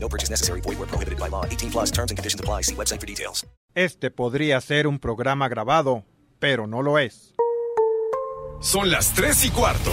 No purchase necessary. Void where prohibited by law. 18 plus terms and conditions apply. See website for details. Este podría ser un programa grabado, pero no lo es. Son las 3 y cuarto.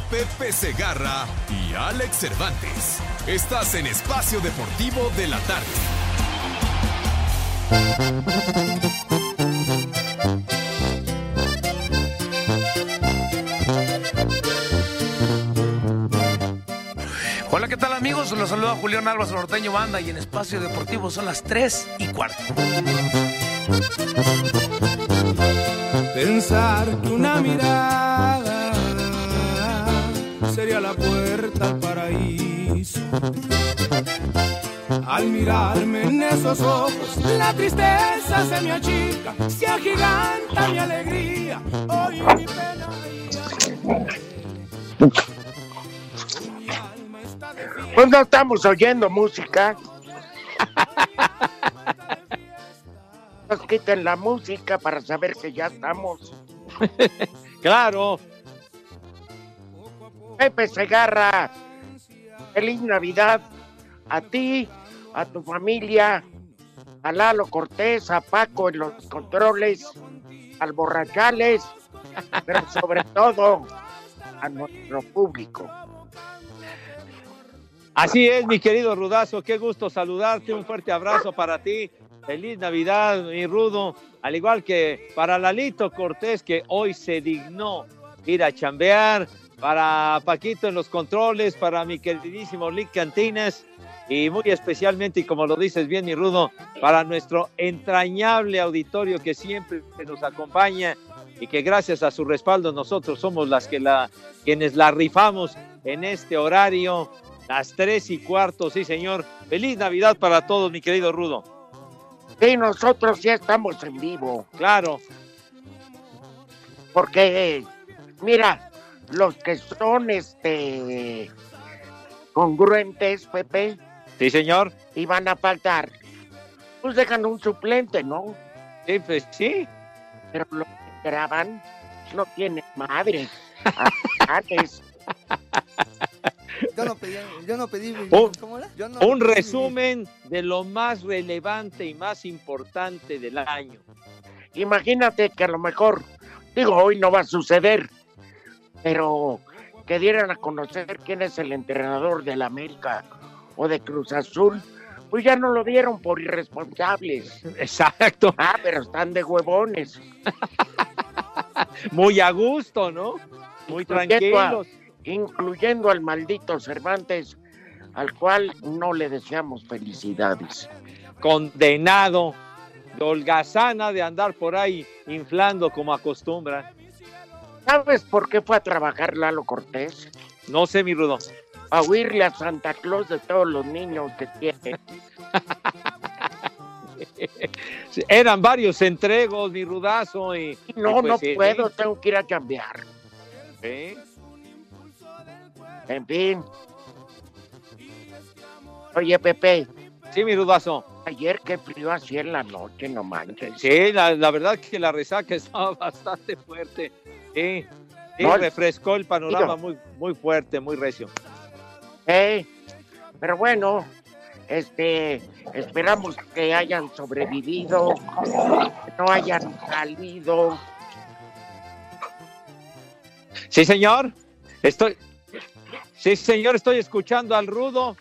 Pepe Segarra y Alex Cervantes. Estás en Espacio Deportivo de la Tarde. Hola, ¿qué tal amigos? Los saluda Julián Álvarez Norteño Banda y en Espacio Deportivo son las 3 y cuarto. Pensar que una mirada Al mirarme en esos ojos, la tristeza se me achica, se agiganta mi alegría. Hoy mi pena Pues no estamos oyendo música. Nos quiten la música para saber que ya estamos. Claro. Pepe Segarra, feliz Navidad a ti, a tu familia, a Lalo Cortés, a Paco en los controles, al Borrachales, pero sobre todo a nuestro público. Así es, mi querido Rudazo, qué gusto saludarte, un fuerte abrazo para ti. Feliz Navidad, mi Rudo, al igual que para Lalito Cortés, que hoy se dignó ir a chambear, para Paquito en los controles, para mi queridísimo Lick Cantinas, y muy especialmente, y como lo dices bien, mi Rudo, para nuestro entrañable auditorio que siempre nos acompaña y que gracias a su respaldo nosotros somos las que la, quienes la rifamos en este horario las tres y cuarto, sí señor. Feliz Navidad para todos, mi querido Rudo. Sí, nosotros ya estamos en vivo. Claro. Porque, mira, los que son este congruentes, Pepe. Sí, señor. Y van a faltar. Pues dejan un suplente, ¿no? Sí, pues sí. Pero los que graban no tienen madre. Antes. Yo no pedí, yo no pedí Un. Yo no un pedí- resumen de lo más relevante y más importante del año. Imagínate que a lo mejor, digo, hoy no va a suceder, pero que dieran a conocer quién es el entrenador del América o de Cruz Azul, pues ya no lo dieron por irresponsables. Exacto. Ah, pero están de huevones. Muy a gusto, ¿no? Muy Incluyendo a- tranquilos. incluyendo al maldito Cervantes, al cual no le deseamos felicidades. Condenado. De holgazana de andar por ahí inflando como acostumbra. ¿Sabes por qué fue a trabajar Lalo Cortés? No sé, mi Rudo. A huirle a Santa Claus de todos los niños que tiene. Eran varios entregos, mi rudazo. Y, No, y pues no puedo, tengo que ir a cambiar. En fin. Oye, Pepe, Sí, mi rudazo. ayer qué frío hacía en la noche, no manches. Sí, la, la verdad que la resaca estaba bastante fuerte. Sí, sí, No, refrescó el panorama muy, muy fuerte, muy recio. Eh, pero bueno, este, esperamos que hayan sobrevivido, que no hayan salido. Sí, señor. Estoy. Sí, señor, estoy escuchando al rudo.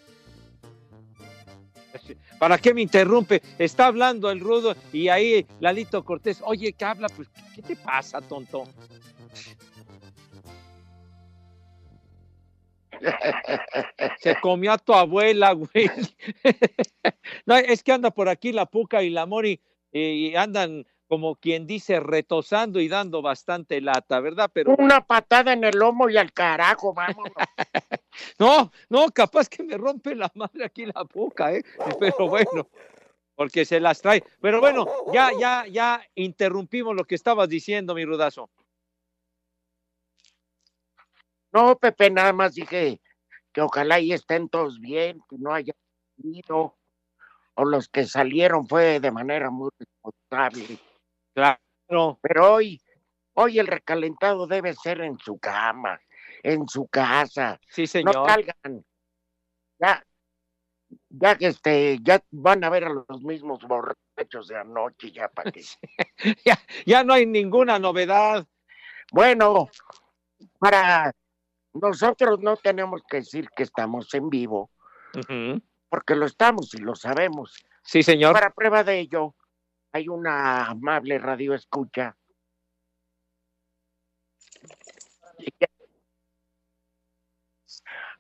¿Para qué me interrumpe? Está hablando el rudo y ahí Lalito Cortés, oye, ¿qué habla? Pues, ¿qué te pasa, tonto? Se comió a tu abuela, güey. No, es que anda por aquí la Puca y la Mori eh, y andan como quien dice retosando y dando bastante lata, ¿verdad? Pero Una patada en el lomo y al carajo, vámonos. no, no, capaz que me rompe la madre aquí la Puca, ¿eh? Pero bueno, porque se las trae. Pero bueno, ya, ya, ya interrumpimos lo que estabas diciendo, mi rudazo. No, Pepe, nada más dije que ojalá y estén todos bien, que no haya ido, o los que salieron fue de manera muy responsable. Claro. Pero hoy, hoy el recalentado debe ser en su cama, en su casa. Sí, No señor. salgan. Ya, ya que este, ya van a ver a los mismos borrachos de anoche, ya para que. ya, ya no hay ninguna novedad. Bueno, para nosotros no tenemos que decir que estamos en vivo, porque lo estamos y lo sabemos. Sí, señor. Para prueba de ello, hay una amable radio escucha.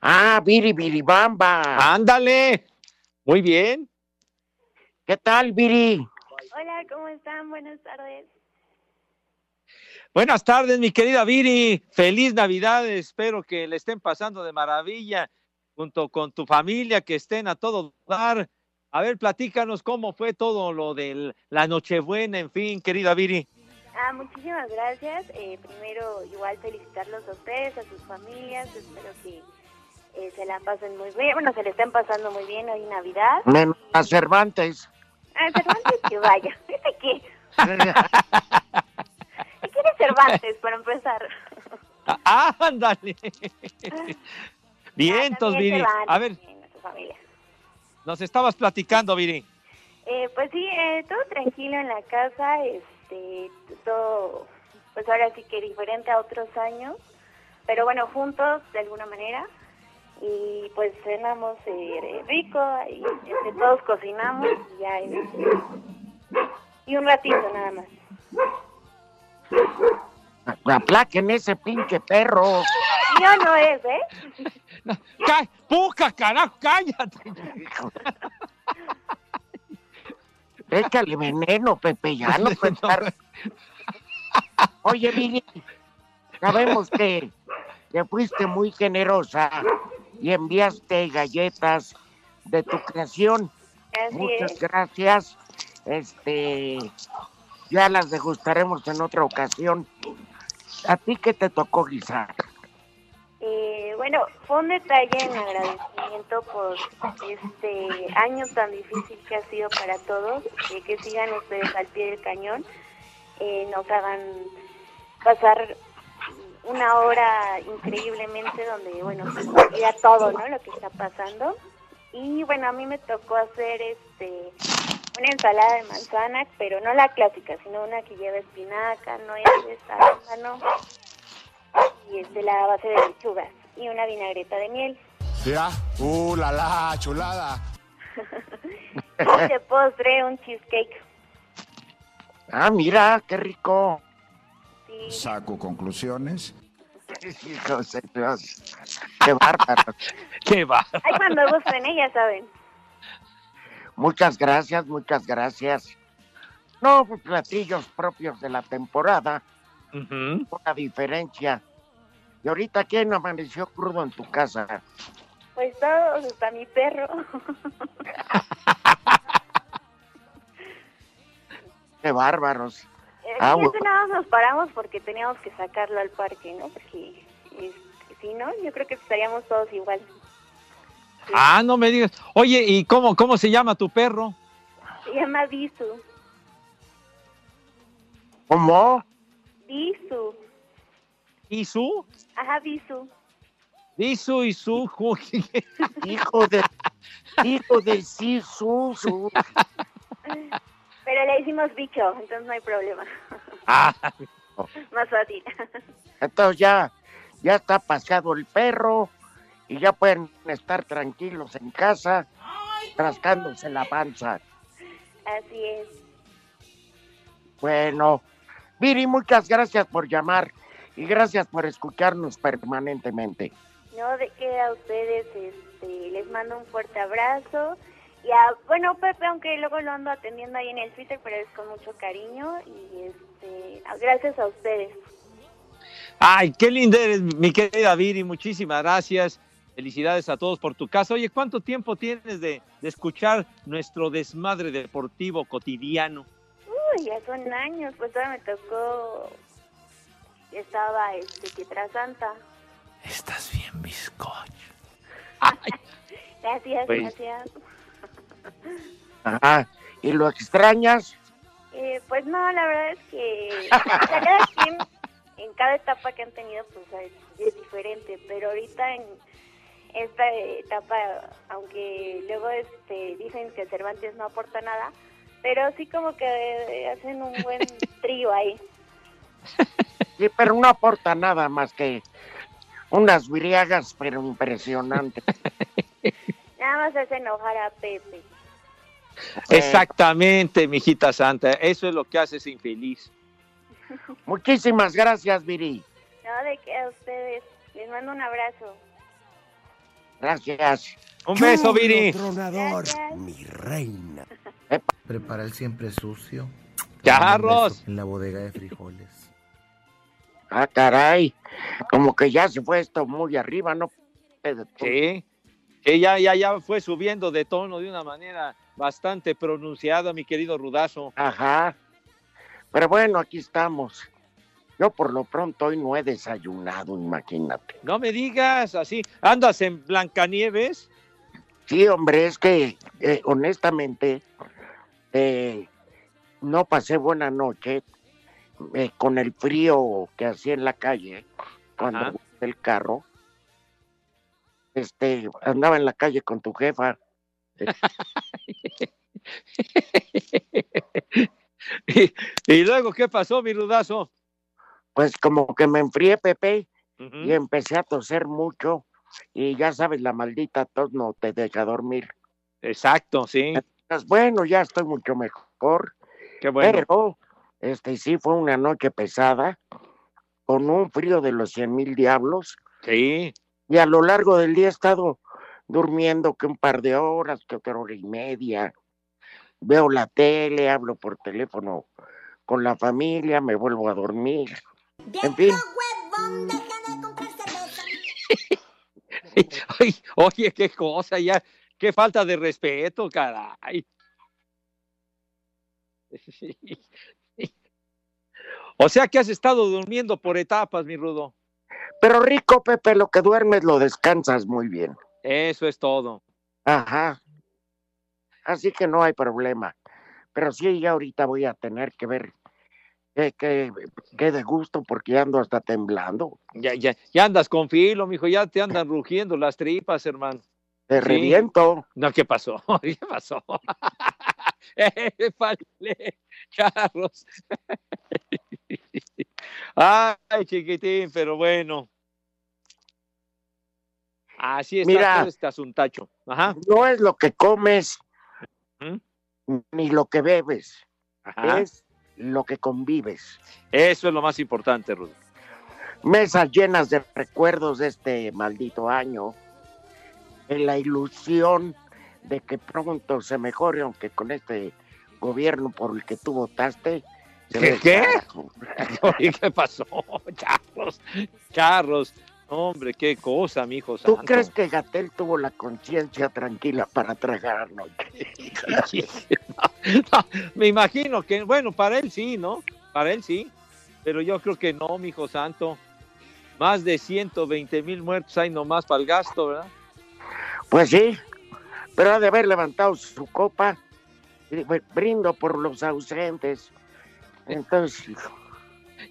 Ah, Viri Viribamba. Ándale. Muy bien. ¿Qué tal, Viri? Hola, ¿cómo están? Buenas tardes. Buenas tardes, mi querida Viri. Feliz Navidad. Espero que le estén pasando de maravilla junto con tu familia, que estén a todo dar. A ver, platícanos cómo fue todo lo de la Nochebuena, en fin, querida Viri. Ah, muchísimas gracias. Eh, primero, igual felicitarlos a ustedes, a sus familias. Espero que eh, se la pasen muy bien. Bueno, se le estén pasando muy bien hoy Navidad. Menos a Cervantes. Ah, Cervantes que vaya. ¿Este qué? ¿Quién es Cervantes, para empezar? Ah, ándale. Bien, Ah, Viri. A ver, a su familia. Nos estabas platicando, Viri. Eh, pues sí, eh, todo tranquilo en la casa, este, todo, pues ahora sí que diferente a otros años, pero bueno, juntos de alguna manera, y pues cenamos eh, rico, y entre todos cocinamos, y ya, este, y un ratito nada más. Aplaquen ese pinche perro. Mío no es, ¿eh? ¡Cá- ¡Puca, carajo! ¡Cállate! Échale veneno, Pepe, ya no puede estar- Oye, Viri, sabemos que, que fuiste muy generosa y enviaste galletas de tu creación. Así Muchas es. gracias. Este, ya las degustaremos en otra ocasión. ¿A ti qué te tocó guisar? Bueno, fue un detalle en agradecimiento por este año tan difícil que ha sido para todos, eh, que sigan ustedes al pie del cañón, eh, nos pasar una hora increíblemente donde, bueno, se todo, ¿no? Lo que está pasando. Y bueno, a mí me tocó hacer este una ensalada de manzana, pero no la clásica, sino una que lleva espinaca, nueces, arándano y es de la base de lechugas y una vinagreta de miel. Uh, la la, chulada. Y de postre un cheesecake. Ah, mira, qué rico. Sí. Saco conclusiones. Qué bárbaro. ¡Qué va! Ay, cuando gusten, ¿eh? ya saben. Muchas gracias, muchas gracias. No, pues platillos propios de la temporada. Una diferencia. Y ahorita, ¿quién amaneció crudo en tu casa? Pues todos, hasta mi perro. Qué bárbaros. Eh, Ah, nada más nos paramos porque teníamos que sacarlo al parque, ¿no? Porque si no, yo creo que estaríamos todos igual. Ah, no me digas. Oye, ¿y cómo, cómo se llama tu perro? Se llama Bisu. ¿Cómo? Bisu. ¿Isu? Ajá, Bisu. Isu y su. Hijo de. Hijo de sí, su, su. Pero le hicimos bicho, entonces no hay problema. Ah, Más fácil. Entonces ya, ya está paseado el perro y ya pueden estar tranquilos en casa. rascándose la panza. Así es. Bueno, Viri, muchas gracias por llamar y gracias por escucharnos permanentemente. No, de que a ustedes este, les mando un fuerte abrazo. Y a, bueno, Pepe, aunque luego lo ando atendiendo ahí en el Twitter, pero es con mucho cariño y este, gracias a ustedes. Ay, qué linda eres, mi querida Viri, muchísimas gracias. Felicidades a todos por tu casa. Oye, ¿cuánto tiempo tienes de, de escuchar nuestro desmadre deportivo cotidiano? Uy, ya son años, pues todavía me tocó, estaba este, Pietra Santa. Estás bien, bizcocho. Gracias, Pues- gracias. Ajá. ¿Y lo extrañas? Eh, pues no, la verdad es que cada quien en cada etapa que han tenido pues es, es diferente, pero ahorita en esta etapa, aunque luego este dicen que Cervantes no aporta nada, pero sí como que hacen un buen trío ahí. Sí, pero no aporta nada más que unas briagas, pero impresionantes. Nada más hace enojar a Pepe. Exactamente, mijita santa. Eso es lo que haces infeliz. Muchísimas gracias, Viri. No, de que a ustedes les mando un abrazo. Gracias. Un beso, Viri. Tronador, Gracias. mi reina. Prepara el siempre sucio. Charros. En la bodega de frijoles. Ah, caray. Como que ya se fue esto muy arriba, ¿no? Sí. Que ya, ya, ya fue subiendo de tono de una manera bastante pronunciada, mi querido Rudazo. Ajá. Pero bueno, aquí estamos. Yo por lo pronto hoy no he desayunado, imagínate. No me digas así. ¿Andas en Blancanieves? Sí, hombre, es que eh, honestamente eh, no pasé buena noche eh, con el frío que hacía en la calle cuando Ajá. el carro. Este, andaba en la calle con tu jefa. y, y luego, ¿qué pasó, mi Rudazo? Pues como que me enfrié, Pepe, y empecé a toser mucho. Y ya sabes, la maldita tos no te deja dormir. Exacto, sí. Bueno, ya estoy mucho mejor. Qué bueno. Pero, este sí fue una noche pesada, con un frío de los cien mil diablos. Sí. Y a lo largo del día he estado durmiendo que un par de horas, que otra hora y media. Veo la tele, hablo por teléfono con la familia, me vuelvo a dormir. En fin, Ay, oye, qué cosa, ya, qué falta de respeto, caray. O sea que has estado durmiendo por etapas, mi Rudo. pero rico, Pepe, lo que duermes lo descansas muy bien. Eso es todo. Ajá. Así que no hay problema. Pero sí, ya ahorita voy a tener que ver qué, qué, qué de gusto porque ya ando hasta temblando. Ya, ya, ya andas con filo, mijo, ya te andan rugiendo las tripas, hermano. Te Sí. reviento. No, ¿qué pasó? ¿Qué pasó? eh, Carlos. Ay, chiquitín, pero bueno. Así está Mira. todo este asuntacho. Ajá. No es lo que comes ¿Mm? ni lo que bebes, Ajá. es lo que convives. Eso es lo más importante, Rudo. Mesas llenas de recuerdos de este maldito año, en la ilusión de que pronto se mejore, aunque con este gobierno por el que tú votaste. ¿Qué? qué? Oye, ¿Qué pasó? Charros, Charros. Hombre, qué cosa, mi hijo ¿Tú crees que Gatel tuvo la conciencia tranquila para tragar anoche? No, no, me imagino que, bueno, para él sí, ¿no? Para él sí, pero yo creo que no, mi hijo santo. Más de 120 mil muertos hay nomás para el gasto, ¿verdad? Pues sí, pero ha de haber levantado su copa. Brindo por los ausentes. Entonces,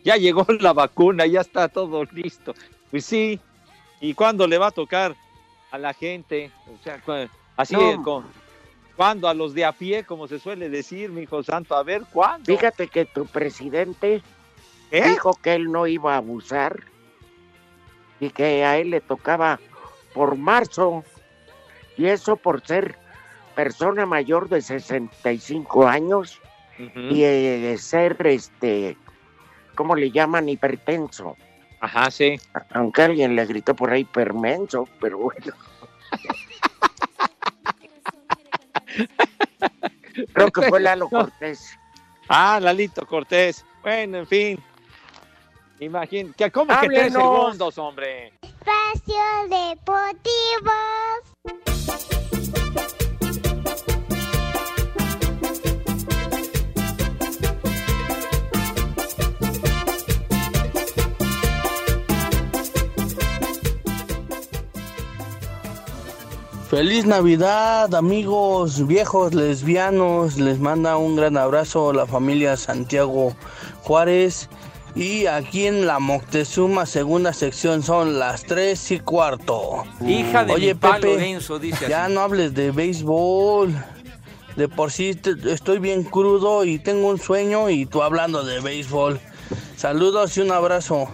Ya llegó la vacuna, ya está todo listo. Pues sí, ¿y cuándo le va a tocar a la gente? O sea, así, No. con, ¿cuándo? A los de a pie, como se suele decir, mi hijo santo. A ver, ¿cuándo? fíjate que tu presidente ¿Eh? dijo que él no iba a abusar y que a él le tocaba por marzo. Y eso por ser persona mayor de 65 años y eh, ser, este, ¿cómo le llaman? Hipertenso. Ajá, sí. Aunque alguien le gritó por ahí permenso, pero bueno. Creo que fue Lalo Cortés. Ah, Lalito Cortés. Bueno, en fin. Imagín, que como que tres Háblenos. segundos, hombre. Espacio Deportivo. Feliz Navidad, amigos viejos lesbianos. Les manda un gran abrazo la familia Santiago Juárez. Y aquí en la Moctezuma, segunda sección, son las 3 y cuarto. Hija de Oye, mi Pepe, Lorenzo, dice ya así. no hables de béisbol. De por sí te- estoy bien crudo y tengo un sueño y tú hablando de béisbol. Saludos y un abrazo.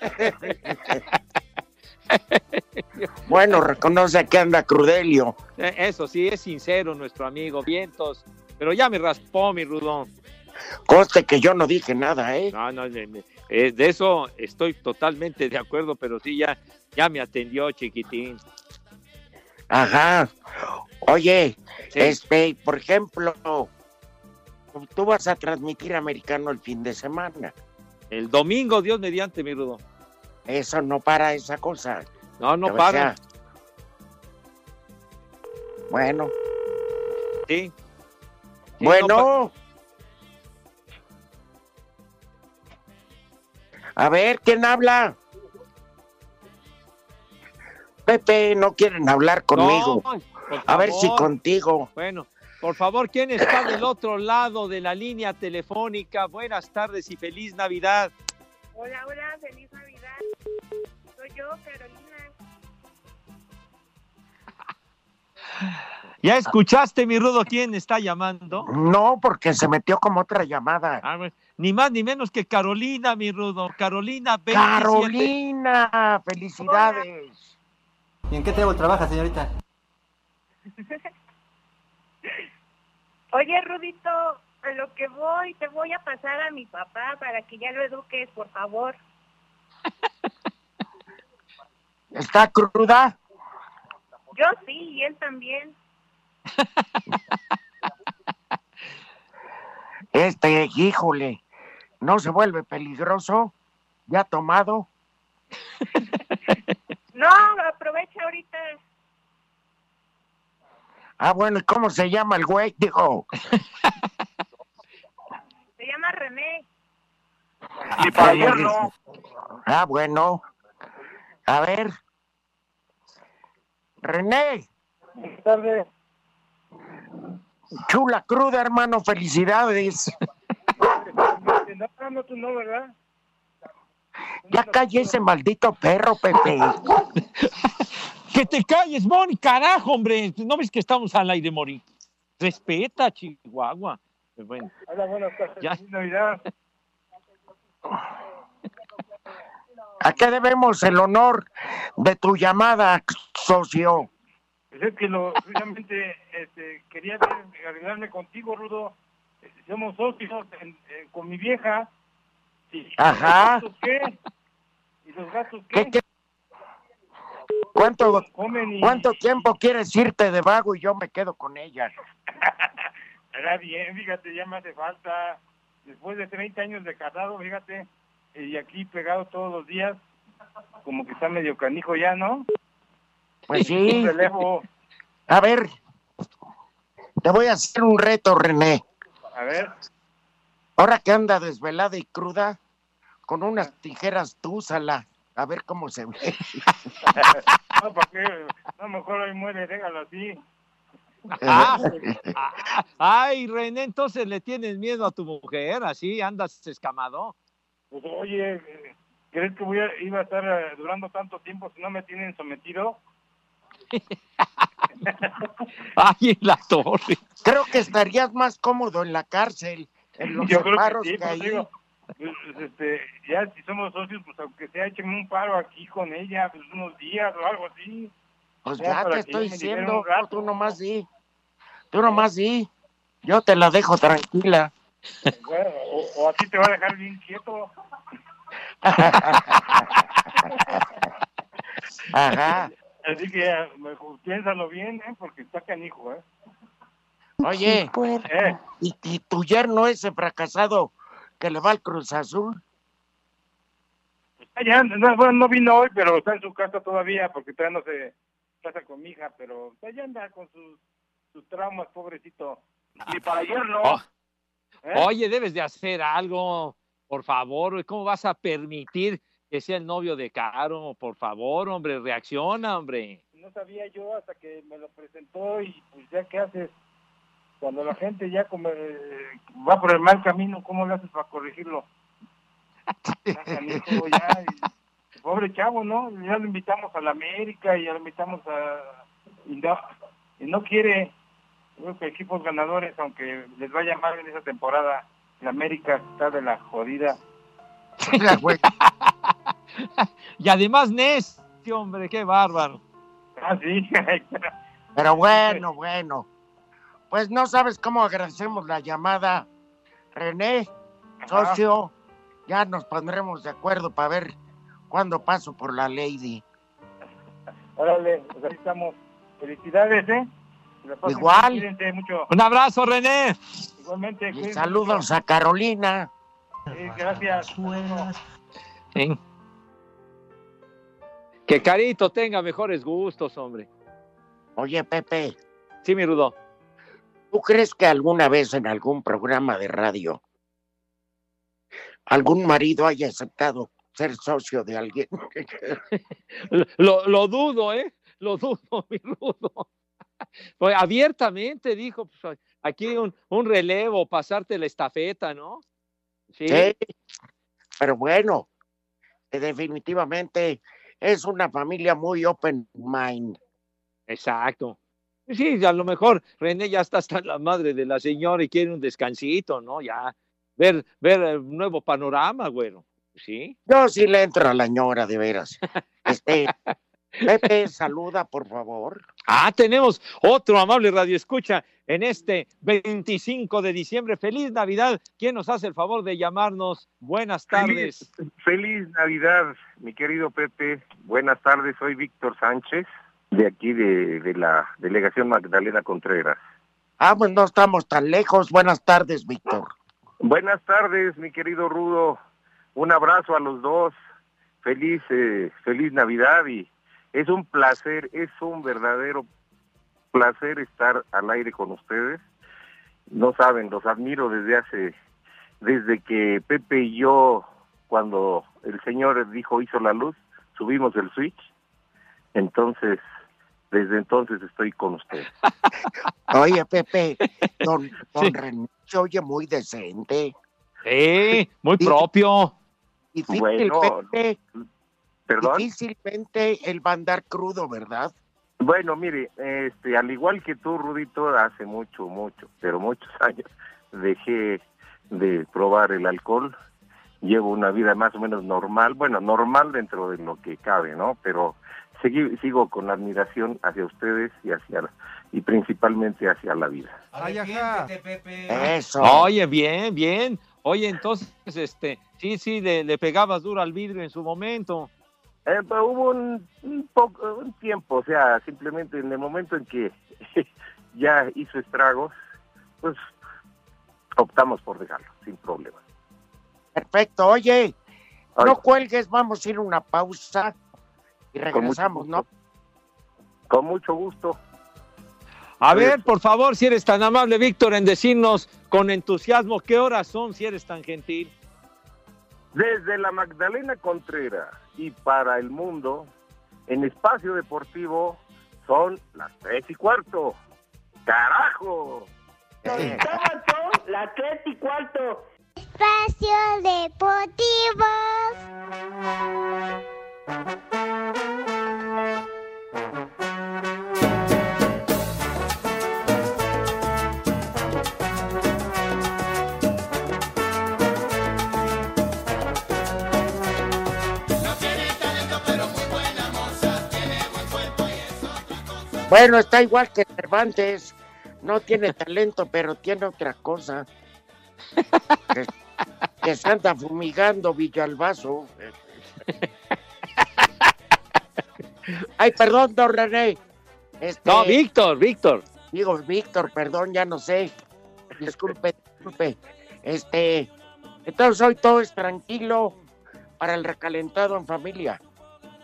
Bueno, reconoce que anda Crudelio. Eh, Eso sí, es sincero nuestro amigo Vientos. Pero ya me raspó mi rudón. Conste que yo no dije nada, ¿eh? No, no, de, de- eh, de eso estoy totalmente de acuerdo, pero sí, ya, ya me atendió, chiquitín. Ajá. Oye, este, por ejemplo, tú vas a transmitir americano el fin de semana. El domingo, Dios mediante, mi rudo. Eso no para esa cosa. No, no sea, bueno, Sí. Sí, bueno. A ver, ¿quién habla? Pepe, no quieren hablar conmigo. No, a ver si contigo. Bueno, por favor, ¿quién está del otro lado de la línea telefónica? Buenas tardes y feliz Navidad. Hola, hola, feliz Navidad. Soy yo, Carolina. ¿Ya escuchaste, mi rudo, quién está llamando? No, porque se metió como otra llamada. Ah, bueno, ni más ni menos que Carolina, mi rudo. Carolina 27. Carolina, felicidades. ¿Y en qué table trabaja, señorita? Oye, Rudito, a lo que voy, te voy a pasar a mi papá para que ya lo eduques, por favor. ¿Está cruda? Yo sí, y él también. Este, híjole, ¿no se vuelve peligroso? ¿Ya tomado? No, aprovecha ahorita. Ah, bueno, ¿y cómo se llama el güey? Dijo. Se llama René. No. Ah, bueno. A ver. René. Buenas tardes. Chula cruda, hermano, felicidades. No, no, tú no, ¿verdad? Ya calle ese maldito perro, Pepe. Que te calles, Moni, carajo, hombre. ¿No ves que estamos al aire, Mori? Respeta, Chihuahua. Pues Bueno, Hola, buenas tardes. Ya. ¿A qué debemos el honor de tu llamada, socio? Pues es que lo, precisamente este, quería ver, arreglarme contigo, Rudo. Somos socios en- en- con mi vieja. Y- Ajá. ¿Y los gastos qué? ¿Y los gastos qué? ¿Qué, qué? ¿Cuánto, y- ¿Cuánto tiempo quieres irte de vago y yo me quedo con ella? Era bien, fíjate, ya me hace falta. Después de 30 años de casado, fíjate, y aquí pegado todos los días, como que está medio canijo ya, ¿no? Pues sí. Relevo. A ver, te voy a hacer un reto, René. A ver, Ahora que anda desvelada y cruda, con unas tijeras túsala. A ver cómo se ve. no, ¿para qué? No, mejor hoy muere, déjalo así. Ah, ah, ay, René, entonces le tienes miedo a tu mujer, así andas escamado. Pues oye, ¿crees que voy a, iba a estar eh, durando tanto tiempo si no me tienen sometido? Ay, en la torre. Creo que estarías más cómodo en la cárcel, en los Yo creo que sí, que pues digo, pues, este, ya si somos socios, pues aunque sea, échenme un paro aquí con ella, pues unos días o algo así. Pues Ya, ya para te estoy diciendo, tú nomás di. Tú nomás sí. Yo te la dejo tranquila. Bueno, o, o a ti te va a dejar bien quieto. Ajá. Así que mejor piénsalo bien, ¿eh? Porque está canijo, ¿eh? Oye, Eh, ¿y, y tu yerno ese fracasado que le va al Cruz Azul? ya, no, bueno, no vino hoy, pero está en su casa todavía porque todavía no se casa con mi hija, pero allá anda con sus, sus traumas, pobrecito. Y para ayer no. Oh. ¿Eh? Oye, debes de hacer algo, por favor. ¿Cómo vas a permitir que sea el novio de Caro? Por favor, hombre, reacciona, hombre. No sabía yo hasta que me lo presentó y pues ya qué haces. Cuando la gente ya come- va por el mal camino, ¿cómo le haces para corregirlo? Ya, canijo, ya, y- pobre chavo, ¿no? Ya lo invitamos a la América y ya lo invitamos a... Y no, y no quiere. Creo que equipos ganadores, aunque les vaya mal en esa temporada, la América está de la jodida. Y además, Nes, hombre, qué bárbaro. Ah, sí. Pero bueno, bueno. Pues no sabes cómo agradecemos la llamada. René, Ajá. socio, ya nos pondremos de acuerdo para ver cuándo paso por la Lady. Órale, pues ahí estamos. Felicidades, ¿eh? Igual. bien, mucho. Un abrazo, René. Igualmente. Y saludos a Carolina. Sí, gracias. ¿Eh? Que Carito tenga mejores gustos, hombre. Oye, Pepe, Sí, mi Rudo. ¿tú crees que alguna vez en algún programa de radio algún marido haya aceptado ser socio de alguien? Lo, lo dudo, ¿eh? Lo dudo, mi Rudo. Pues abiertamente dijo, pues, aquí un, un relevo, pasarte la estafeta, ¿no? Sí. Sí, pero bueno, que definitivamente es una familia muy open mind. Exacto. Sí, a lo mejor René ya está hasta la madre de la señora y quiere un descansito, ¿no? Ya, ver, ver el nuevo panorama, güero. Sí. Yo sí le entro a la ñora, de veras. Este, Pepe, saluda, por favor. Ah, tenemos otro amable radio escucha en este 25 de diciembre. Feliz Navidad. ¿Quién nos hace el favor de llamarnos? Buenas tardes. Feliz Navidad, mi querido Pepe. Buenas tardes, soy Víctor Sánchez, de aquí de, de la delegación Magdalena Contreras. Ah, pues no estamos tan lejos. Buenas tardes, Víctor. Buenas tardes, mi querido Rudo. Un abrazo a los dos. Feliz, eh, feliz Navidad y es un placer, es un verdadero placer estar al aire con ustedes. No saben, los admiro desde hace, desde que Pepe y yo, cuando el Señor dijo hizo la luz, subimos el switch. Entonces, desde entonces estoy con ustedes. Oye, Pepe, don, don René se oye muy decente. Sí, muy propio. Difícilmente, Perdón. difícilmente él va a andar crudo, ¿verdad? Bueno, mire, este, al igual que tú, Rudito, hace mucho, mucho, pero muchos años dejé de probar el alcohol. Llevo una vida más o menos normal, bueno, normal dentro de lo que cabe, ¿no? Pero seguí- sigo con admiración hacia ustedes y hacia y principalmente hacia la vida. Ay, ajá. Eso. Oye, bien, bien. Oye, entonces, este, sí, sí, le, le pegabas duro al vidrio en su momento. Eh, pero hubo un, un poco, un tiempo, o sea, simplemente en el momento en que ya hizo estragos, pues optamos por dejarlo, sin problema. Perfecto. Oye, Ay. no cuelgues, vamos a ir a una pausa y Con mucho regresamos, ¿no? Con mucho gusto. A ver, por favor, si eres tan amable, Víctor, en decirnos con entusiasmo qué horas son, si eres tan gentil. Desde la Magdalena Contreras y para el mundo, en espacio deportivo, son las tres y cuarto. ¡Carajo! Las tres y cuarto. Espacio Deportivo. Bueno, está igual que Cervantes. no tiene talento, pero tiene otra cosa. Que, que se anda fumigando Villalbazo. Ay, perdón, don René. Este, No, Víctor, Víctor. Digo, Víctor, perdón, ya no sé. Disculpe, disculpe. Este, entonces hoy todo es tranquilo para el recalentado en familia.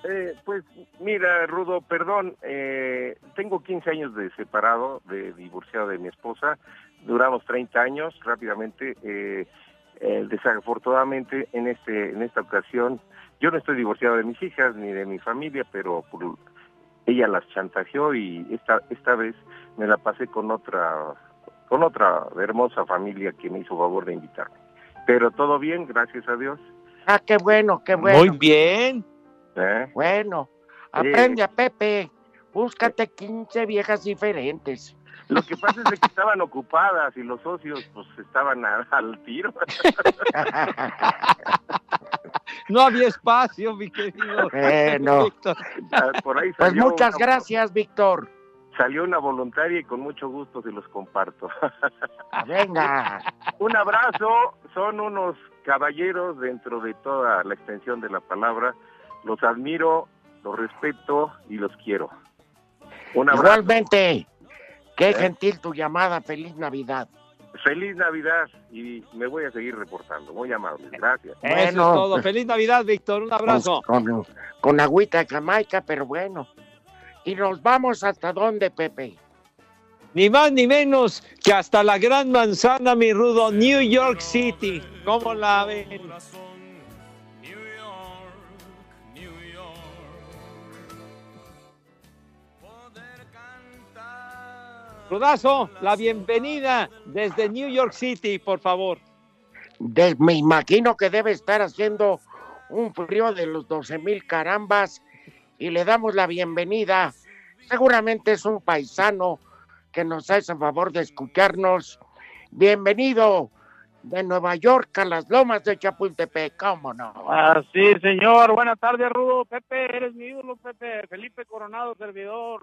Eh, pues mira, Rudo, perdón, eh, tengo 15 años de separado, de divorciado de mi esposa, duramos 30 años rápidamente. Eh, eh, desafortunadamente en este en esta ocasión yo no estoy divorciado de mis hijas ni de mi familia, pero por- ella las chantajeó y esta esta vez me la pasé con otra con otra hermosa familia que me hizo favor de invitarme. Pero todo bien, gracias a Dios. Ah, qué bueno, qué bueno. Muy bien. ¿Eh? Bueno, aprende a Pepe. Búscate 15 viejas diferentes. Lo que pasa es que estaban ocupadas y los socios pues estaban a- al tiro. No había espacio, mi querido. Bueno. Víctor. Por ahí Pues muchas una- gracias, Víctor. Salió una voluntaria y con mucho gusto se los comparto. Venga. Un abrazo, son unos caballeros dentro de toda la extensión de la palabra. Los admiro, los respeto y los quiero. Un abrazo. Igualmente. Qué ¿Eh? gentil tu llamada. Feliz Navidad. Feliz Navidad y me voy a seguir reportando. Muy amable. Gracias. Eso es todo. Feliz Navidad, Víctor. Un abrazo. Con, con agüita de Jamaica, pero bueno. ¿Y nos vamos hasta dónde, Pepe? Ni más ni menos que hasta la gran manzana, mi rudo, New York City. ¿Cómo la ven? Rudazo, la bienvenida desde New York City, por favor. De- me imagino que debe estar haciendo un frío de los 12 mil carambas y le damos la bienvenida. Seguramente es un paisano que nos hace el favor de escucharnos. Bienvenido de Nueva York a las lomas de Chapultepec, ¿cómo no? Ah, sí, señor. Buenas tardes, Rudo. Pepe, eres mi ídolo, Pepe. Felipe Coronado, servidor.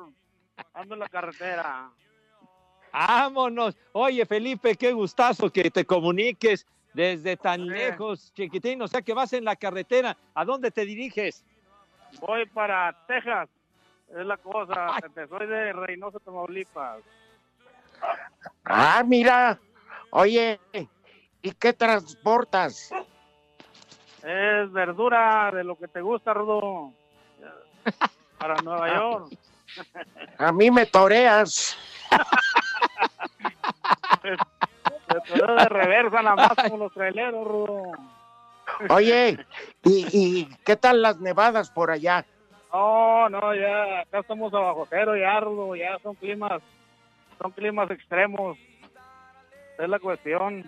Ando en la carretera. Vámonos. Oye, Felipe, qué gustazo que te comuniques desde tan lejos, chiquitín. O sea que vas en la carretera. ¿A dónde te diriges? Voy para Texas. Es la cosa, Pepe. Soy de Reynosa, Tamaulipas. Ah, mira, oye, ¿y qué transportas? Es verdura de lo que te gusta, Rudo. Para Nueva York. A mí me toreas. Te de reversa nada más como los traileros, Rudo. Oye, ¿y, y qué tal las nevadas por allá? No, no, ya acá estamos abajo cero, ya, Rudo, ya son climas, son climas extremos. Es la cuestión.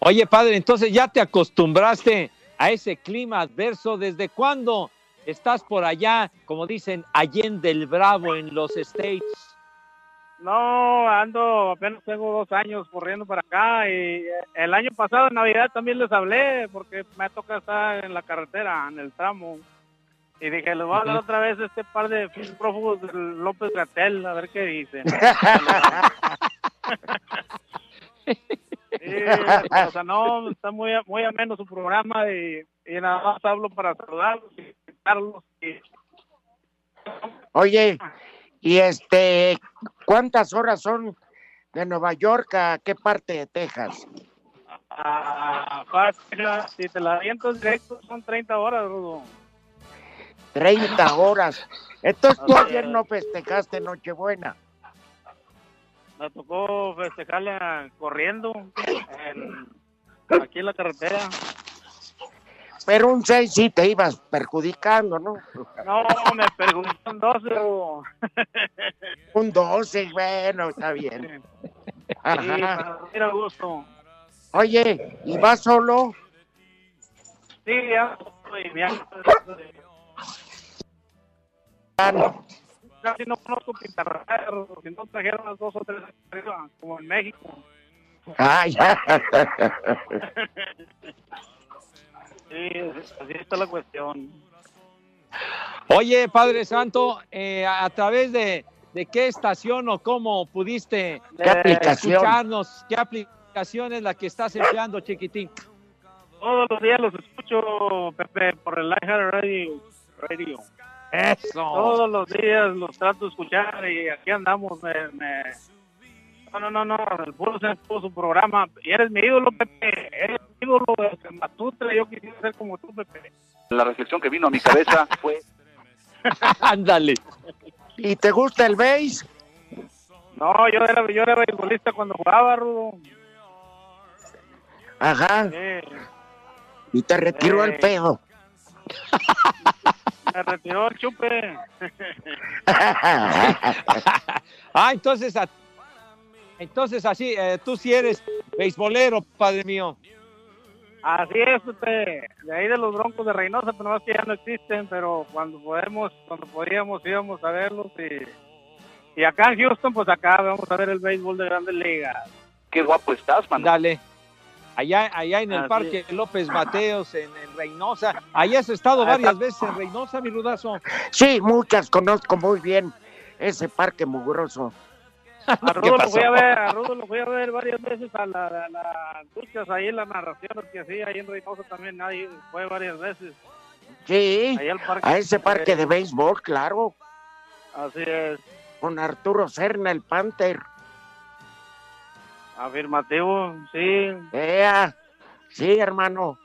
Oye, padre, entonces ya te acostumbraste a ese clima adverso. ¿Desde cuándo estás por allá, como dicen, Allende el Bravo en los States? No, ando, apenas tengo dos años corriendo para acá y eh, el año pasado en Navidad también les hablé porque me toca estar en la carretera, en el tramo. Y dije, les voy a hablar otra vez a este par de prófugos del López Gatel, a ver qué dicen. Sí, o sea, no, está muy, muy ameno su programa y, y nada más hablo para saludarlos y invitarlos y Oye, y este, ¿cuántas horas son de Nueva York a qué parte de Texas? a fácil, si te la avientas directo son 30 horas, Rudo. 30 horas. Entonces tú ayer no festejaste Nochebuena. Me tocó festejarla corriendo en- aquí en la carretera. Pero un 6 sí te ibas perjudicando, ¿no? No, me perjudicó un 12. Rudo. Un 12, bueno, está bien. Sí, Ajá. para dormir a gusto. Oye, ¿y vas solo? Sí, ya estoy viajando. Casi no conozco Pintarraya, si no trajeron las dos o tres arriba, como en México. Ah, ya. Sí, así está la cuestión. Oye, Padre Santo, eh, a través de, de qué estación o cómo pudiste ¿Qué aplicación? escucharnos? ¿Qué aplicación es la que estás empleando, chiquitín? Todos los días los escucho, Pepe, por el iHeart Radio. Radio. Eso. Todos los días los trato de escuchar y aquí andamos. Me, me- No, no, no, no, el puro se su programa. Y eres mi ídolo, Pepe. Eres ídolo de Matutre. Yo quisiera ser como tú, Pepe. La reflexión que vino a mi cabeza fue Ándale. ¿Y te gusta el béis? No, yo era, yo era beisbolista cuando jugaba, Rudo. Ajá. Y te retiró Eh. el pedo. me retiró el chupe. Ah, entonces, entonces así, eh, tú sí eres beisbolero, padre mío. Así es, Pepe. De ahí de los Broncos de Reynosa, pero no es que ya no existen, pero cuando podemos, cuando podíamos íbamos a verlos y, y acá en Houston, pues acá vamos a ver el béisbol de Grandes Ligas. qué guapo estás, mano. Dale. Allá, allá en el Así Parque López Mateos, en, en Reynosa. Allá has estado varias veces en Reynosa, mi rudazo. Sí, muchas conozco muy bien ese parque mugroso. A ¿Qué Rudo lo fui a ver, a Rudo lo fui a ver varias veces a la- a las luchas ahí en las narraciones que hacía ahí en Reynosa también, nadie fue varias veces. Sí, Ahí al parque. a ese parque de béisbol, claro, Así es, con Arturo Serna, el Panther. afirmativo, sí. Ea, sí, hermano.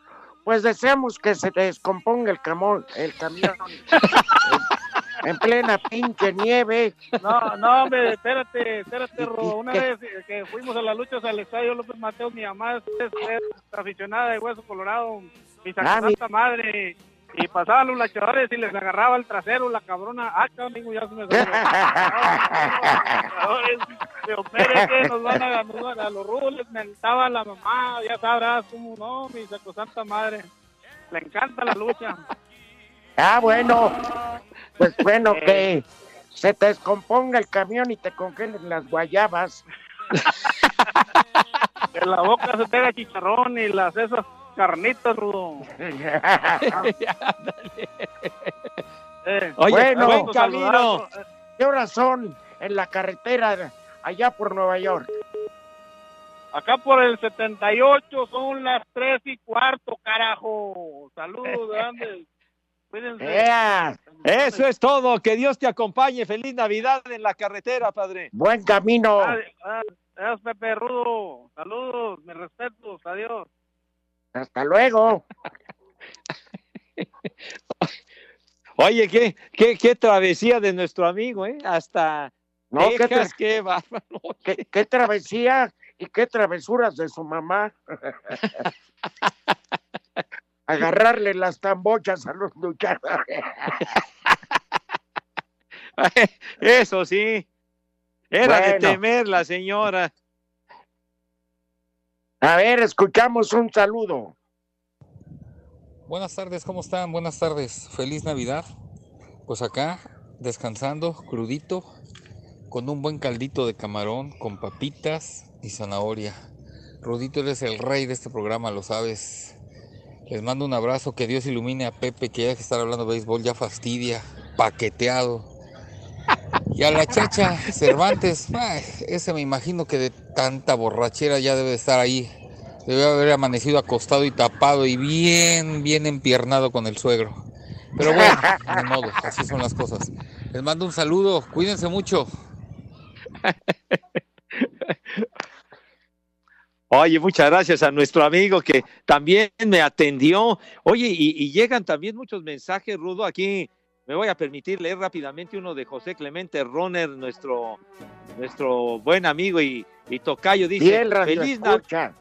Pues deseamos que se descomponga el, camón, el camión en, en plena pinche nieve. No, no, hombre, espérate, espérate, ¿Y- Rudo. y Una vez que fuimos a las luchas al estadio López Mateos, mi mamá es, es aficionada de Hueso Colorado, mi Ah, santa madre. Y pasaban los luchadores y les agarraba el trasero, la cabrona. Ah, cabrón, ya se me. Pero espérate, nos van a, nos van a, los rudos les mentaba la mamá, ya sabrás cómo no, mi santa madre. Le encanta la lucha. Ah, bueno. Pues bueno, que se te descomponga el camión y te congelen las guayabas. En la boca se pega chicharrón y las esas carnitas, rudo. Eh, Oye, Bueno. buen camino. saludazo. ¿Qué horas son en la carretera allá por Nueva York? Acá por el 78 son las 3 y cuarto, carajo. Saludos grandes. Eso es todo. Que Dios te acompañe. Feliz Navidad en la carretera, padre. Buen camino. Adiós, adiós, Pepe Rudo. Saludos, mis respetos. Adiós. Hasta luego. Oye, qué, qué, qué travesía de nuestro amigo, ¿eh? Hasta No, qué, Texas, tra- qué bárbaro. qué- qué travesía y qué travesuras de su mamá. Agarrarle las tambochas a los luchadores. Eso sí. Era de temer la señora. A ver, escuchamos un saludo. Buenas tardes, ¿cómo están? Buenas tardes. Feliz Navidad. Pues acá, descansando, crudito, con un buen caldito de camarón, con papitas y zanahoria. Rudito, eres el rey de este programa, lo sabes. Les mando un abrazo, que Dios ilumine a Pepe, que ya que estar hablando de béisbol ya fastidia, paqueteado. Y a la chacha Cervantes, ese me imagino que de tanta borrachera ya debe de estar ahí. Debe haber amanecido acostado y tapado y bien, bien empiernado con el suegro. Pero bueno, de modo, así son las cosas. Les mando un saludo, cuídense mucho. Oye, muchas gracias a nuestro amigo que también me atendió. Oye, y, y llegan también muchos mensajes, Rudo. Aquí me voy a permitir leer rápidamente uno de José Clemente Roner, nuestro, nuestro buen amigo y, y tocayo. Dice, Bien, feliz Navidad.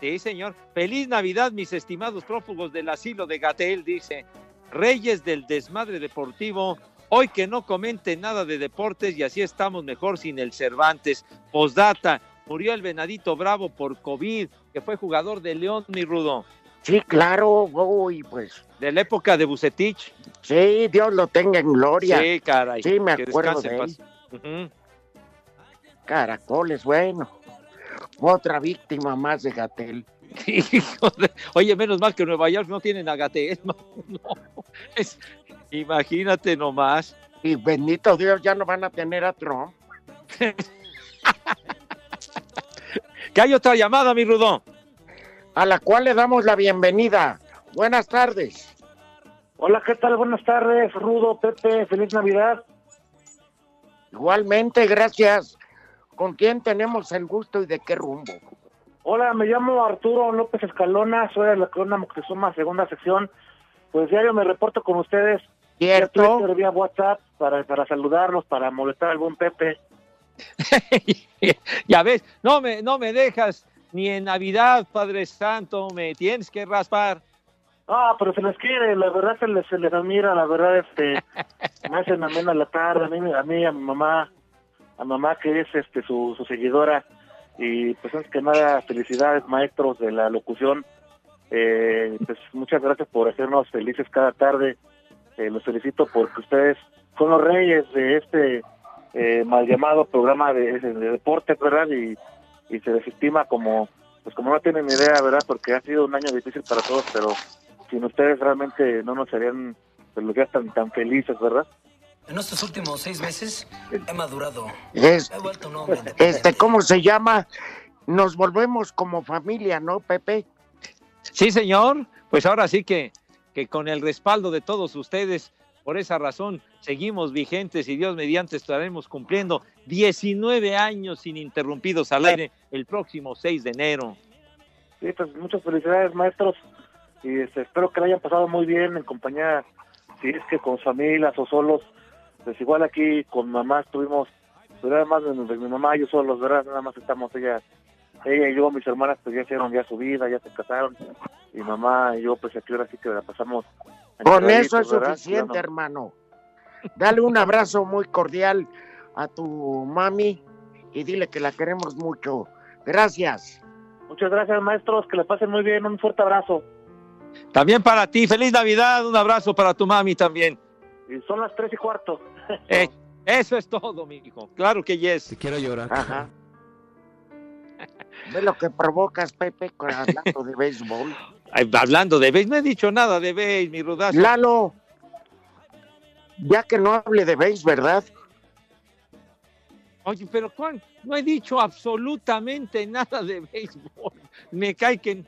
Sí, señor. Feliz Navidad, mis estimados prófugos del asilo de Gatel, dice. Reyes del desmadre deportivo, hoy que no comenten nada de deportes y así estamos mejor sin el Cervantes. Postdata, murió el Venadito Bravo por COVID, que fue jugador de León, mi rudo. Sí, claro, uy, pues. De la época de Bucetich. Sí, Dios lo tenga en gloria. Sí, caray. Sí, me acuerdo de él. Caracoles, bueno. Otra víctima más de Gatel. Hijo de- Oye, menos mal que Nueva York no tienen a Gatel. No, no. Es- imagínate nomás. Y bendito Dios, ya no van a tener a Trump. Que hay otra llamada, mi Rudo. A la cual le damos la bienvenida. Buenas tardes. Hola, ¿qué tal? Buenas tardes, Rudo, Pepe, feliz Navidad. Igualmente, gracias. ¿Con quién tenemos el gusto y de qué rumbo? Hola, me llamo Arturo López Escalona, soy de la Corona Moctezuma, segunda sección. Pues diario me reporto con ustedes. ¿Cierto? Vía Twitter, vía WhatsApp, para, para saludarlos, para molestar al buen Pepe. ya ves, no me, no me dejas ni en Navidad, Padre Santo, me tienes que raspar. Ah, pero se les quiere, la verdad se les, se les admira, la verdad, este, me hacen amena la tarde, a mí, a mí, a mi mamá, a mamá que es este su, seguidora, y pues antes que nada, felicidades maestros de la locución, eh, pues muchas gracias por hacernos felices cada tarde, eh, los felicito porque ustedes son los reyes de este eh, mal llamado programa de, de deportes, ¿verdad? Y, y se desestima como, pues como no tienen idea, ¿verdad? Porque ha sido un año difícil para todos, pero sin ustedes realmente no nos harían pues, los días tan, tan felices, ¿verdad? En estos últimos seis meses he madurado. Es- He vuelto un hombre. Este, ¿cómo se llama? Nos volvemos como familia, ¿no, Pepe? Sí, señor. Pues ahora sí que, que con el respaldo de todos ustedes, por esa razón, seguimos vigentes y Dios mediante estaremos cumpliendo 19 años ininterrumpidos al aire el próximo 6 de enero. Pues muchas felicidades, maestros. Y este, espero que la hayan pasado muy bien en compañía, si es que con familias o solos. Pues igual aquí con mamá estuvimos, pues nada más de mi mamá y yo solos, ¿verdad? Nada más estamos ella, ella y yo, mis hermanas, pues ya hicieron ya su vida, ya se casaron. Y mamá y yo, pues aquí ahora sí que la pasamos. Con eso es suficiente, no- hermano. Dale un abrazo muy cordial a tu mami y dile que la queremos mucho. Gracias. Muchas gracias, maestros, que la pasen muy bien. Un fuerte abrazo. También para ti, feliz Navidad, un abrazo para tu mami también. Y son las tres y cuarto. Eh, eso es todo, mi hijo. Claro que yes. quiero llorar. Ajá. Ve lo que provocas, Pepe, con hablando de béisbol. Hablando de béis, no he dicho nada de béis, mi rudazo. Lalo, ya que no hable de béis, ¿verdad? Oye, pero Juan, no he dicho absolutamente nada de béisbol. Me cae que...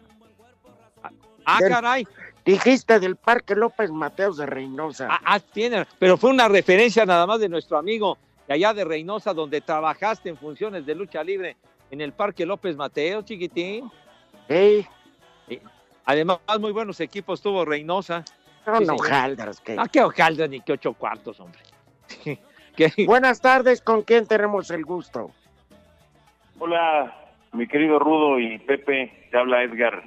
Ah, Del- caray. Dijiste del Parque López Mateos de Reynosa. Ah, ah, tiene, pero fue una referencia nada más de nuestro amigo de allá de Reynosa, donde trabajaste en funciones de lucha libre en el Parque López Mateo, chiquitín. Sí. Además, muy buenos equipos tuvo Reynosa. Son Sí, señor. hojaldras que- Ah, qué ni qué ocho cuartos, hombre. ¿Qué? Buenas tardes, ¿con quién tenemos el gusto? Hola, mi querido Rudo y Pepe, te habla Edgar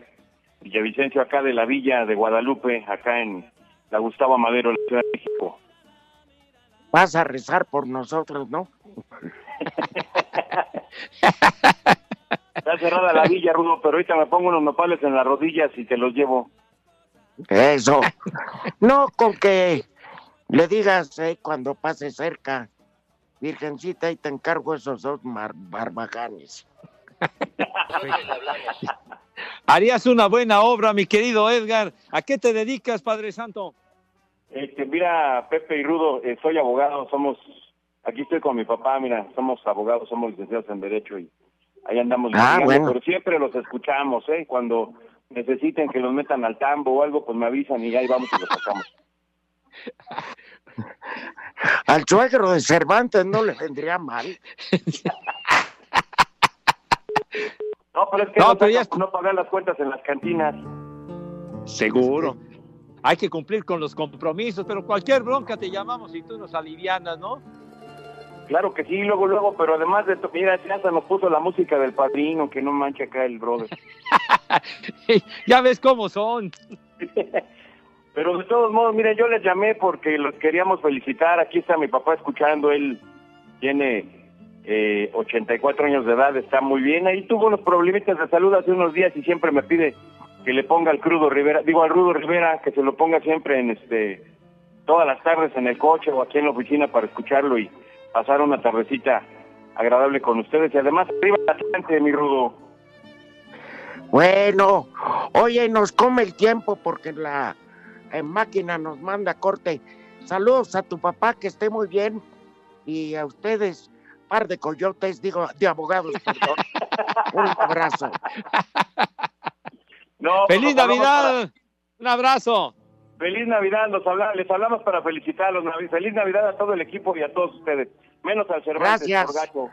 Villavicencio acá de la Villa de Guadalupe, acá en la Gustavo Madero, la Ciudad de México. Vas a rezar por nosotros, ¿no? Está cerrada la villa, Rudo, pero ahorita me pongo unos nopales en las rodillas y te los llevo. Eso. No con que le digas eh, cuando pase cerca, Virgencita, y te encargo esos dos mar- barbajanes. Harías una buena obra, mi querido Edgar. ¿A qué te dedicas, Padre Santo? Este, mira, Pepe y Rudo, eh, soy abogado, somos, aquí estoy con mi papá, mira, somos abogados, somos licenciados en Derecho y ahí andamos Ah, bueno. pero siempre los escuchamos, ¿eh? Cuando necesiten que los metan al tambo o algo, pues me avisan y ahí vamos y los sacamos. Al suegro de Cervantes no le vendría mal. No, pero es que No, no, pero ya no pagar las cuentas en las cantinas. Seguro. Hay que cumplir con los compromisos, pero cualquier bronca te llamamos y tú nos alivianas, ¿no? Claro que sí, luego, luego, pero además de esto, mira, ya hasta nos puso la música del padrino, que no mancha acá el brother. ya ves cómo son. Pero de todos modos, miren, yo les llamé porque los queríamos felicitar. Aquí está mi papá escuchando, él tiene eh, 84 años de edad, está muy bien. Ahí tuvo unos problemitas de salud hace unos días y siempre me pide que le ponga al crudo Rivera, digo al Rudo Rivera, que se lo ponga siempre en este todas las tardes en el coche o aquí en la oficina para escucharlo y pasar una tardecita agradable con ustedes. Y además, arriba Atlante, mi Rudo. Bueno, oye, nos come el tiempo porque la eh, máquina nos manda corte. saludos a tu papá, que esté muy bien. Y a ustedes, par de coyotes, digo, de abogados, perdón. Un abrazo. No, ¡Feliz Navidad! Un abrazo. Feliz Navidad, los habla- les hablamos para felicitarlos. Feliz Navidad a todo el equipo y a todos ustedes. Menos al Cervantes Gracias. por gacho.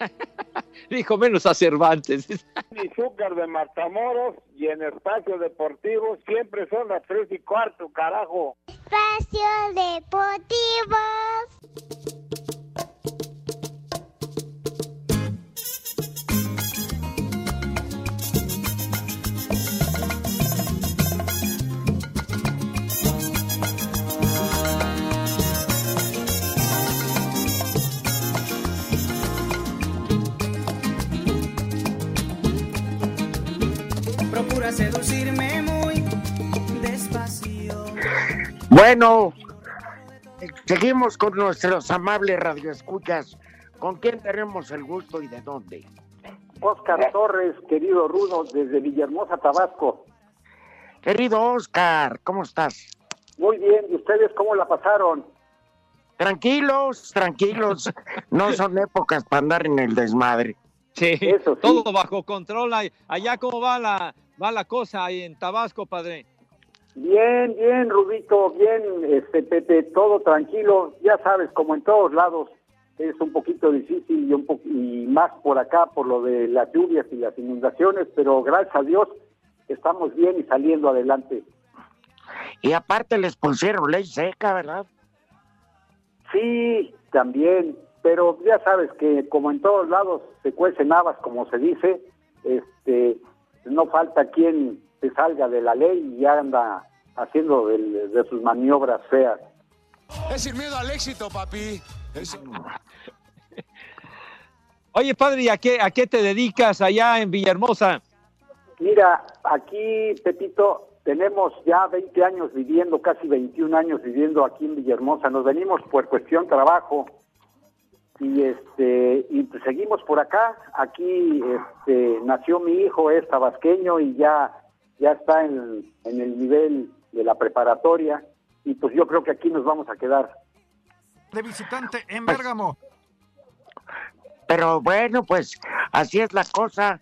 Dijo menos a Cervantes. Azúcar de Matamoros y en Espacio Deportivo siempre son las tres y cuarto, carajo. Espacio Deportivo. Seducirme muy despacio. Bueno, seguimos con nuestros amables radioescuchas. ¿Con quién tenemos el gusto y de dónde? Oscar Torres, querido Rudo, desde Villahermosa, Tabasco. Querido Oscar, ¿cómo estás? Muy bien, ¿y ustedes cómo la pasaron? Tranquilos, tranquilos. No son épocas para andar en el desmadre. Sí, todo bajo control. Allá, ¿cómo va la, va la cosa ahí en Tabasco, padre? Bien, bien, Rudito, bien, este Pepe, todo tranquilo. Ya sabes, como en todos lados, es un poquito difícil y, un po- y más por acá por lo de las lluvias y las inundaciones, pero gracias a Dios estamos bien y saliendo adelante. Y aparte les pusieron ley seca, ¿verdad? Sí, también, pero ya sabes que como en todos lados se cuecen habas, como se dice, este, no falta quien se salga de la ley y anda haciendo del- de sus maniobras feas. Es sin miedo al éxito, papi. Es- Oye, padre, ¿y a qué, a qué te dedicas allá en Villahermosa? Mira, aquí, Pepito, tenemos ya 20 años viviendo, casi 21 años viviendo aquí en Villahermosa. Nos venimos por cuestión trabajo y este y pues seguimos por acá. Aquí este, nació mi hijo, es tabasqueño y ya ya está en, en el nivel de la preparatoria y pues yo creo que aquí nos vamos a quedar. De visitante en Bérgamo. Pero bueno, pues así es la cosa.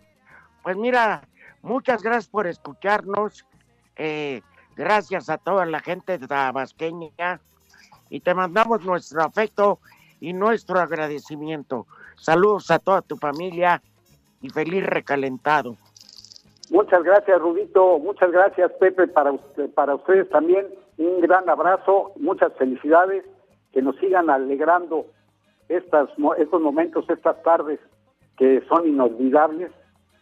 Pues mira, muchas gracias por escucharnos. Eh, gracias a toda la gente tabasqueña. Y te mandamos nuestro afecto y nuestro agradecimiento. Saludos a toda tu familia y feliz recalentado. Muchas gracias, Rudito. Muchas gracias, Pepe, para, usted- para ustedes también. Un gran abrazo, muchas felicidades. Que nos sigan alegrando estas, mo- estos momentos, estas tardes que son inolvidables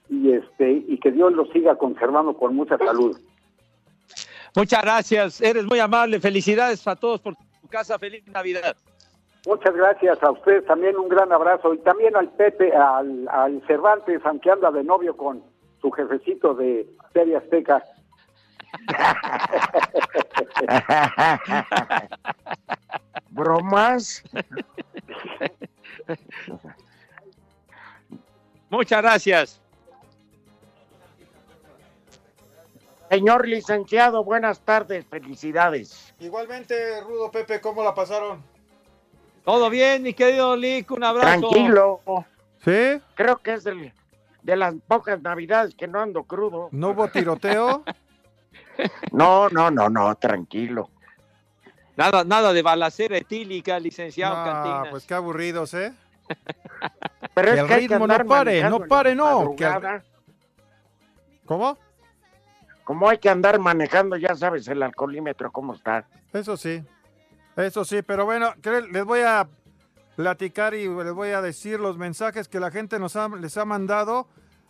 y, este, y que Dios los siga conservando con mucha salud. Muchas gracias, eres muy amable. Felicidades a todos por tu casa. Feliz Navidad. Muchas gracias a ustedes también, un gran abrazo. Y también al Pepe, al, al Cervantes, aunque anda de novio con su jefecito de Serie Azteca. ¿Bromas? Muchas gracias. Señor licenciado, buenas tardes, felicidades. Igualmente, Rudo Pepe, ¿cómo la pasaron? Todo bien, mi querido Lick, un abrazo. Tranquilo. ¿Sí? Creo que es del- de las pocas navidades que no ando crudo. ¿No hubo tiroteo? No, no, no, no, tranquilo. Nada, nada de balacera etílica, licenciado Ah, Cantinas. pues qué aburridos, ¿eh? Pero Que es el que hay que ritmo no pare, no pare, no, que al- madrugada. ¿Cómo? Como hay que andar manejando, ya sabes el alcoholímetro cómo está. Eso sí, eso sí, pero bueno, ¿qué les voy a platicar y les voy a decir los mensajes que la gente nos ha- les ha mandado,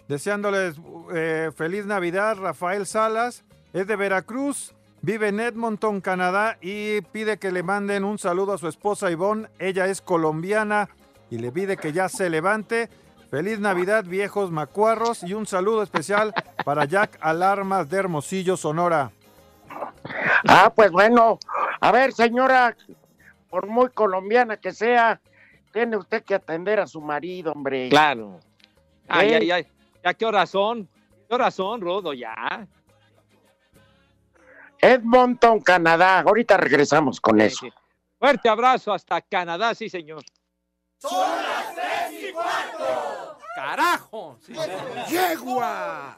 deseándoles eh, feliz Navidad. Rafael Salas es de Veracruz, vive en Edmonton, Canadá y pide que le manden un saludo a su esposa Ivonne. Ella es colombiana y le pide que ya se levante. Feliz Navidad, viejos macuarros, y un saludo especial para Jack Alarmas de Hermosillo, Sonora. Ah, pues bueno. A ver, señora, por muy colombiana que sea, tiene usted que atender a su marido, hombre. Claro. Ay, ¿Eh? ay, ay. ¿Ya qué horas son? ¿Qué horas son, Rodo? Ya. Edmonton, Canadá. Ahorita regresamos con eso. Fuerte abrazo hasta Canadá, sí, señor. Son las tres y cuarto. ¡Carajo! ¡Yegua!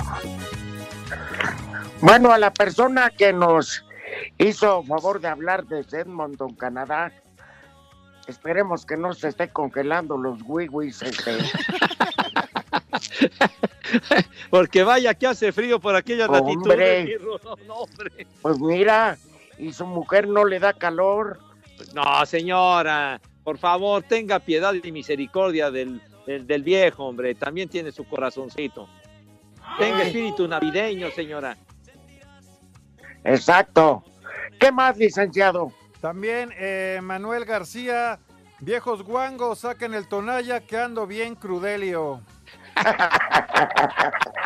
Bueno, a la persona que nos hizo favor de hablar desde Edmonton, Canadá, esperemos que no se esté congelando los wiwis. Este. Porque vaya que hace frío por aquella Hombre. latitudes. No, hombre. Pues mira, y su mujer no le da calor. No, señora, por favor, tenga piedad y misericordia del, del, del viejo, hombre. También tiene su corazoncito. Tenga espíritu navideño, señora. Exacto. ¿Qué más, licenciado? También eh, Manuel García, viejos guangos, saquen el tonalla que ando bien crudelio.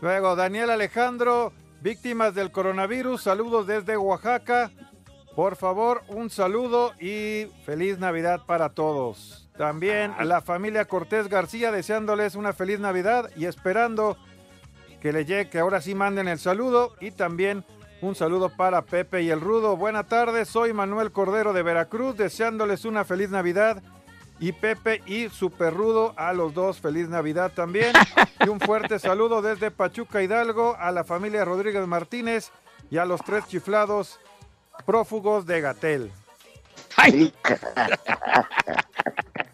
Luego Daniel Alejandro, víctimas del coronavirus, saludos desde Oaxaca. Por favor, un saludo y feliz Navidad para todos. También a la familia Cortés García deseándoles una feliz Navidad y esperando que le llegue, que ahora sí manden el saludo y también un saludo para Pepe y el Rudo. Buena tarde, soy Manuel Cordero de Veracruz, deseándoles una feliz Navidad. Y Pepe y Super Rudo a los dos, feliz Navidad también. Y un fuerte saludo desde Pachuca Hidalgo a la familia Rodríguez Martínez y a los tres chiflados prófugos de Gatel.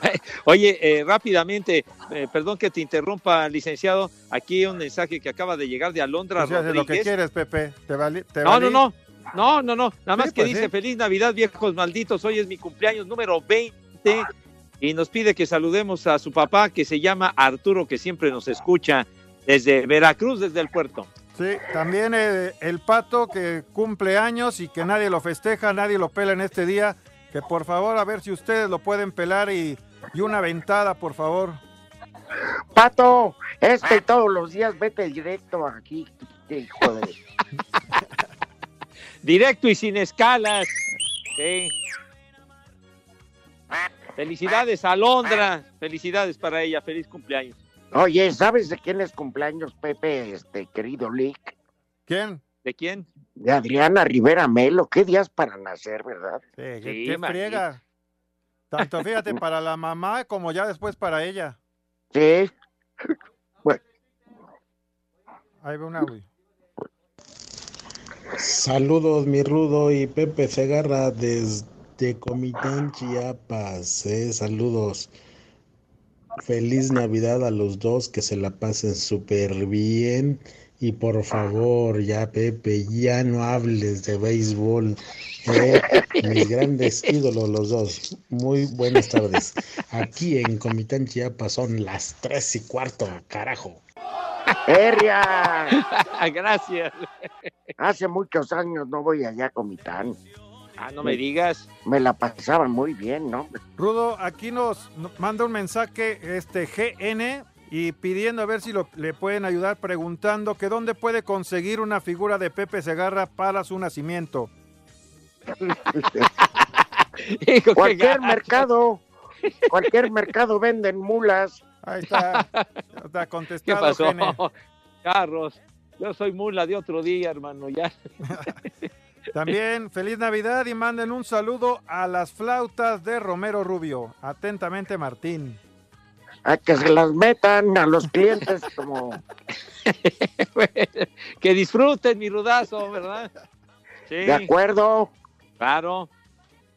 Oye, eh, rápidamente, eh, perdón que te interrumpa, licenciado. Aquí un mensaje que acaba de llegar de Alondra Pues haces lo que Rodríguez. quieres, Pepe. ¿Te vali- te No, no, no. No, no, no. Nada más Sí, que pues, dice. Feliz Navidad, viejos malditos. Hoy es mi cumpleaños número 20 y nos pide que saludemos a su papá que se llama Arturo, que siempre nos escucha desde Veracruz, desde el puerto. Sí, también eh, el pato que cumple años y que nadie lo festeja, nadie lo pela en este día. Que por favor, a ver si ustedes lo pueden pelar y, y una ventada, por favor. Pato, este todos los días vete directo aquí, hijo de... Directo y sin escalas. Sí. Felicidades a Alondra. Felicidades para ella. Feliz cumpleaños. Oye, ¿sabes de quién es cumpleaños, Pepe, este querido Lick? ¿Quién? ¿De quién? De Adriana Rivera Melo. ¿Qué días para nacer, verdad? Sí, qué, Sí, qué manito. friega. Tanto fíjate para la mamá como ya después para ella. Sí. Ahí ve un audio. Saludos, mi Rudo y Pepe Segarra desde Comitán, Chiapas. eh, saludos. Feliz Navidad a los dos, que se la pasen súper bien. Y por favor, ya Pepe, ya no hables de béisbol. eh, mis grandes ídolos los dos. Muy buenas tardes. Aquí en Comitán, Chiapas son las tres y cuarto, carajo. ¡Herria! Gracias. Hace muchos años no voy allá a Comitán. Ah, no me digas. Me la pasaba muy bien, ¿no? Rudo, aquí nos, nos manda un mensaje este GN y pidiendo a ver si lo- le pueden ayudar preguntando que dónde puede conseguir una figura de Pepe Segarra para su nacimiento. Hijo, Cualquier mercado, cualquier mercado venden mulas. Ahí está, está ¿Qué pasó? GN. Carros. Yo soy mula de otro día, hermano. Ya. También feliz Navidad y manden un saludo a las flautas de Romero Rubio. Atentamente Martín. A que se las metan a los clientes como... que disfruten mi rudazo, ¿verdad? Sí. De acuerdo. Claro.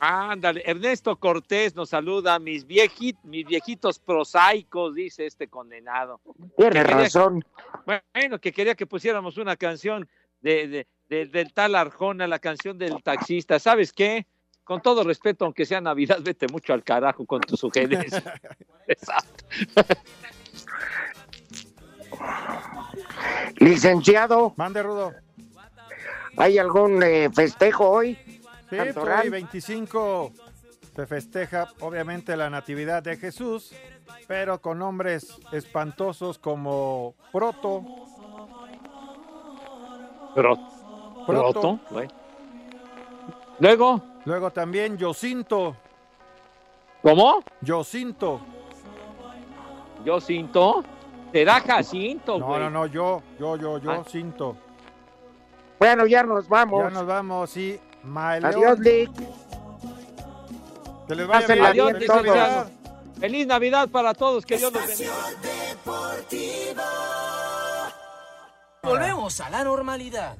Ándale, Ernesto Cortés nos saluda, mis, viejit, mis viejitos prosaicos, dice este condenado. Tiene Que razón. Bueno, que quería que pusiéramos una canción de, de- de- del tal Arjona, la canción del taxista. ¿Sabes qué? Con todo respeto, aunque sea Navidad, vete mucho al carajo con tus sugerencias. Exacto. Licenciado, Mande, Rudo. ¿hay algún eh, festejo hoy? Sí, Cantoral. hoy 25 se festeja obviamente la Natividad de Jesús, pero con nombres espantosos como Proto, Pro- Proto. Proto. Luego, luego también Yocinto, ¿cómo? Yocinto. Yocinto. ¿Será Jacinto, No, güey? no, no, yo, yo, yo, yo, Ah. Cinto. Bueno, ya nos vamos. Ya nos vamos, sí. Maeleón. Adiós, Lick. Que les vaya bien. bien Feliz todos. Navidad. Feliz Navidad para todos, que Dios los bendiga. Volvemos a la normalidad.